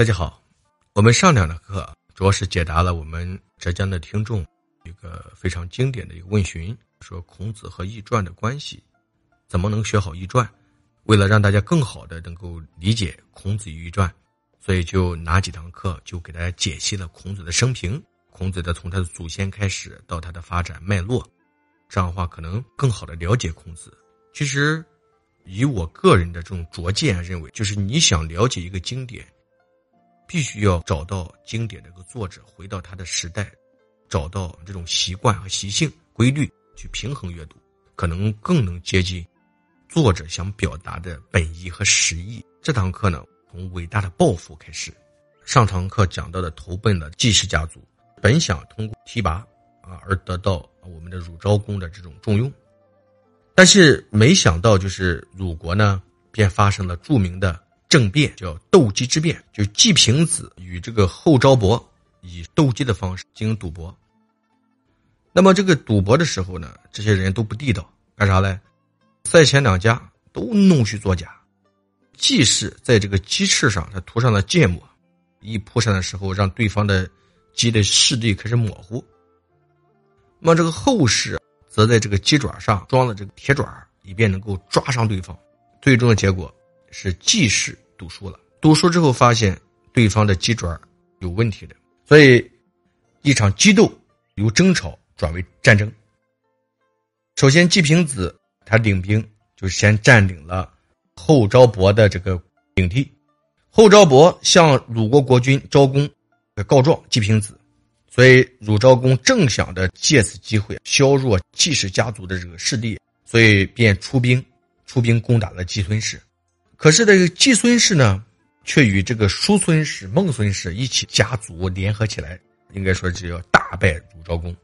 大家好，我们上两堂课主要是解答了我们浙江的听众一个非常经典的一个问询，说孔子和易传的关系，怎么能学好易传？为了让大家更好的能够理解孔子与易传，所以就拿几堂课就给大家解析了孔子的生平，孔子的从他的祖先开始到他的发展脉络，这样的话可能更好的了解孔子。其实，以我个人的这种拙见认为，就是你想了解一个经典。必须要找到经典这个作者，回到他的时代，找到这种习惯和习性规律，去平衡阅读，可能更能接近作者想表达的本意和实意。这堂课呢，从伟大的抱负开始。上堂课讲到的投奔了季氏家族，本想通过提拔啊而得到我们的鲁昭公的这种重用，但是没想到就是鲁国呢，便发生了著名的。政变叫斗鸡之变，就季平子与这个后昭伯以斗鸡的方式进行赌博。那么这个赌博的时候呢，这些人都不地道，干啥嘞？赛前两家都弄虚作假，季氏在这个鸡翅上他涂上了芥末，一扑上的时候让对方的鸡的视力开始模糊。那么这个后氏则在这个鸡爪上装了这个铁爪，以便能够抓伤对方。最终的结果。是季氏赌输了，赌输之后发现对方的鸡爪有问题的，所以一场激斗由争吵转为战争。首先，季平子他领兵就先占领了后昭伯的这个领地，后昭伯向鲁国国君昭公告状季平子，所以鲁昭公正想着借此机会削弱季氏家族的这个势力，所以便出兵出兵攻打了季孙氏。可是这个季孙氏呢，却与这个叔孙氏、孟孙氏一起家族联合起来，应该说是要大败鲁昭公。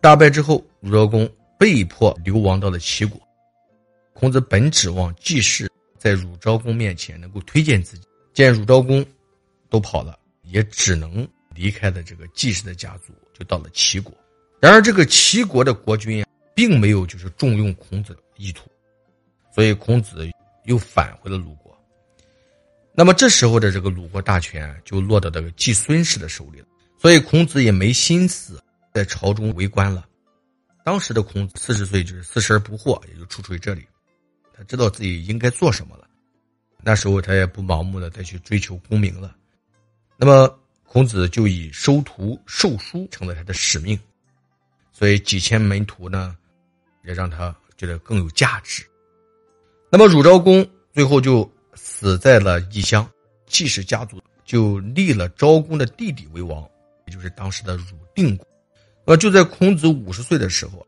大败之后，鲁昭公被迫流亡到了齐国。孔子本指望季氏在鲁昭公面前能够推荐自己，见鲁昭公都跑了，也只能离开了这个季氏的家族，就到了齐国。然而，这个齐国的国君并没有就是重用孔子的意图，所以孔子。又返回了鲁国，那么这时候的这个鲁国大权就落到这个季孙氏的手里了，所以孔子也没心思在朝中为官了。当时的孔子四十岁，就是四十而不惑，也就处处于这里，他知道自己应该做什么了。那时候他也不盲目的再去追求功名了，那么孔子就以收徒授书成了他的使命，所以几千门徒呢，也让他觉得更有价值。那么，鲁昭公最后就死在了异乡，季氏家族就立了昭公的弟弟为王，也就是当时的鲁定公。呃，就在孔子五十岁的时候，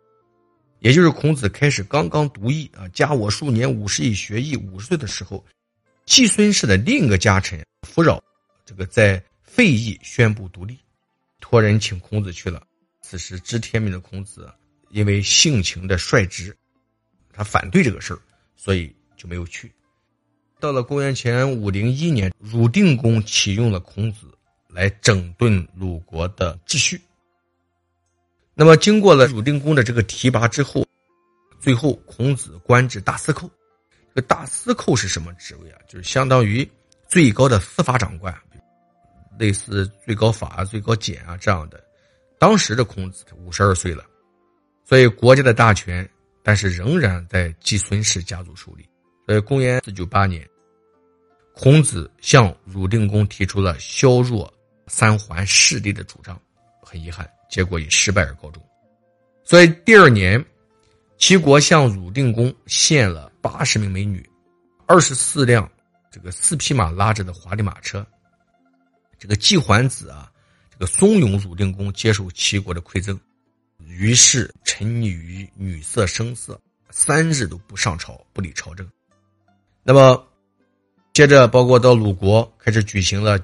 也就是孔子开始刚刚读易啊，加我数年，五十以学艺。五十岁的时候，季孙氏的另一个家臣弗扰，这个在废邑宣布独立，托人请孔子去了。此时知天命的孔子，因为性情的率直，他反对这个事儿。所以就没有去。到了公元前五零一年，鲁定公启用了孔子来整顿鲁国的秩序。那么，经过了鲁定公的这个提拔之后，最后孔子官至大司寇。这个大司寇是什么职位啊？就是相当于最高的司法长官，类似最高法啊、最高检啊这样的。当时的孔子五十二岁了，所以国家的大权。但是仍然在季孙氏家族手里。在，公元四九八年，孔子向鲁定公提出了削弱三桓势力的主张，很遗憾，结果以失败而告终。所以第二年，齐国向鲁定公献了八十名美女，二十四辆这个四匹马拉着的华丽马车。这个季桓子啊，这个怂恿鲁定公接受齐国的馈赠。于是沉溺于女色声色，三日都不上朝，不理朝政。那么，接着包括到鲁国开始举行了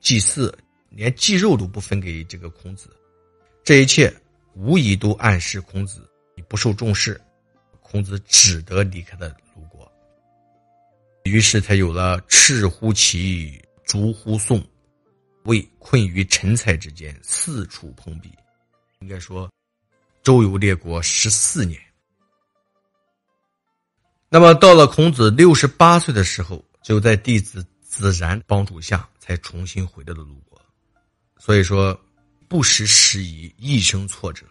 祭祀，连祭肉都不分给这个孔子。这一切无疑都暗示孔子不受重视，孔子只得离开了鲁国。于是才有了赤乎其，逐乎宋，为困于陈蔡之间，四处碰壁。应该说。周游列国十四年，那么到了孔子六十八岁的时候，就在弟子子然帮助下才重新回到了鲁国。所以说，不识时宜，一生挫折。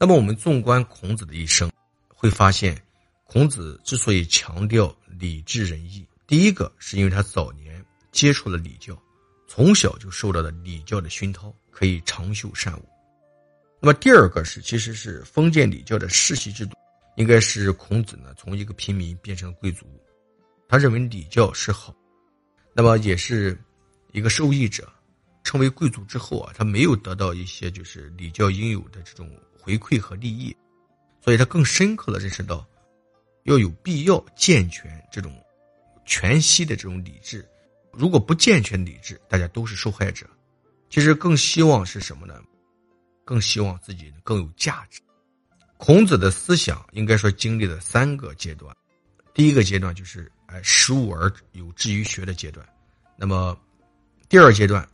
那么我们纵观孔子的一生，会发现，孔子之所以强调礼智仁义，第一个是因为他早年接触了礼教，从小就受到了礼教的熏陶，可以长袖善舞。那么第二个是，其实是封建礼教的世袭制度，应该是孔子呢从一个平民变成贵族，他认为礼教是好，那么也是一个受益者。成为贵族之后啊，他没有得到一些就是礼教应有的这种回馈和利益，所以他更深刻的认识到，要有必要健全这种全息的这种理智。如果不健全理智，大家都是受害者。其实更希望是什么呢？更希望自己更有价值。孔子的思想应该说经历了三个阶段，第一个阶段就是哎识物而有志于学的阶段，那么第二阶段。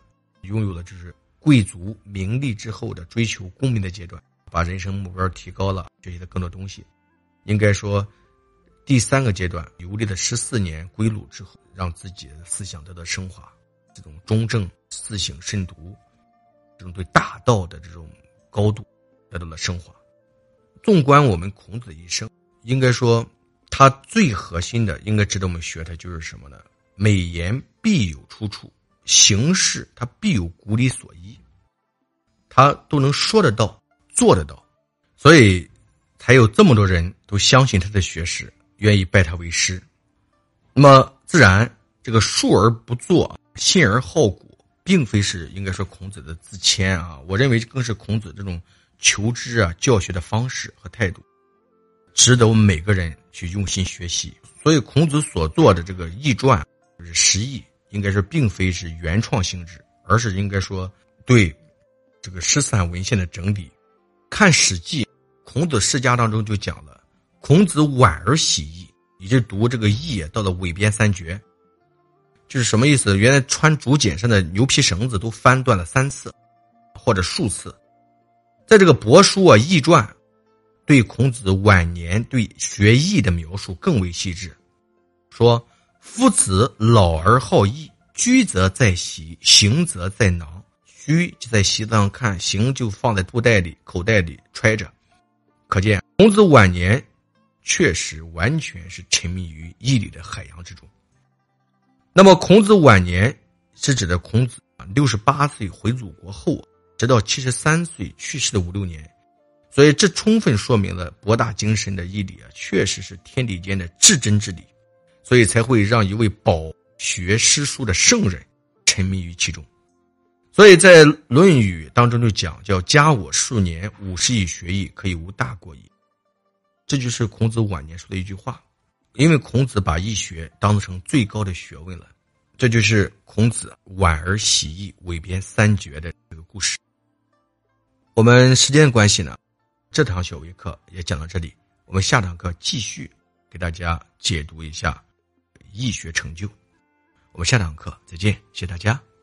拥有了就是贵族名利之后的追求功名的阶段，把人生目标提高了，学习了更多东西。应该说，第三个阶段游历了十四年归鲁之后，让自己的思想得到升华，这种中正、自省、慎独，这种对大道的这种高度得到了升华。纵观我们孔子一生，应该说他最核心的，应该值得我们学的就是什么呢？美言必有出处。行事他必有古里所依，他都能说得到，做得到，所以才有这么多人都相信他的学识，愿意拜他为师。那么自然，这个述而不作，信而好古，并非是应该说孔子的自谦啊。我认为更是孔子这种求知啊、教学的方式和态度，值得我们每个人去用心学习。所以孔子所做的这个易传，就是十义。应该说，并非是原创性质，而是应该说对这个十三文献的整理。看《史记》，孔子世家当中就讲了，孔子晚而喜易，也就读这个易到了尾边三绝，就是什么意思？原来穿竹简上的牛皮绳子都翻断了三次，或者数次。在这个帛书啊，《易传》对孔子晚年对学艺的描述更为细致，说。夫子老而好逸，居则在席，行则在囊。居就在席子上看，行就放在布袋里、口袋里揣着。可见孔子晚年确实完全是沉迷于义理的海洋之中。那么，孔子晚年是指的孔子啊，六十八岁回祖国后啊，直到七十三岁去世的五六年。所以，这充分说明了博大精深的义理啊，确实是天地间的至真之理。所以才会让一位饱学诗书的圣人沉迷于其中，所以在《论语》当中就讲叫“加我数年，五十以学艺，可以无大过矣”。这就是孔子晚年说的一句话，因为孔子把易学当成最高的学问了。这就是孔子晚而喜义，尾边三绝的这个故事。我们时间关系呢，这堂小微课也讲到这里，我们下堂课继续给大家解读一下。易学成就，我们下堂课再见，谢谢大家。